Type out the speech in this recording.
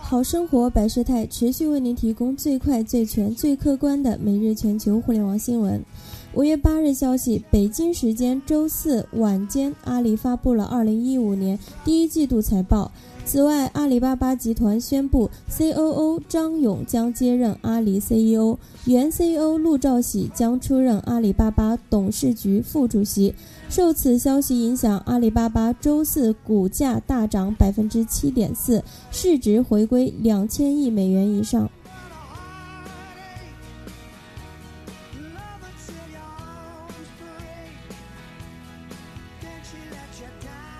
好生活百事态持续为您提供最快、最全、最客观的每日全球互联网新闻。五月八日消息，北京时间周四晚间，阿里发布了二零一五年第一季度财报。此外，阿里巴巴集团宣布，COO 张勇将接任阿里 CEO，原 CEO 陆兆禧将出任阿里巴巴董事局副主席。受此消息影响，阿里巴巴周四股价大涨百分之七点四，市值回归两千亿美元以上。she let you down.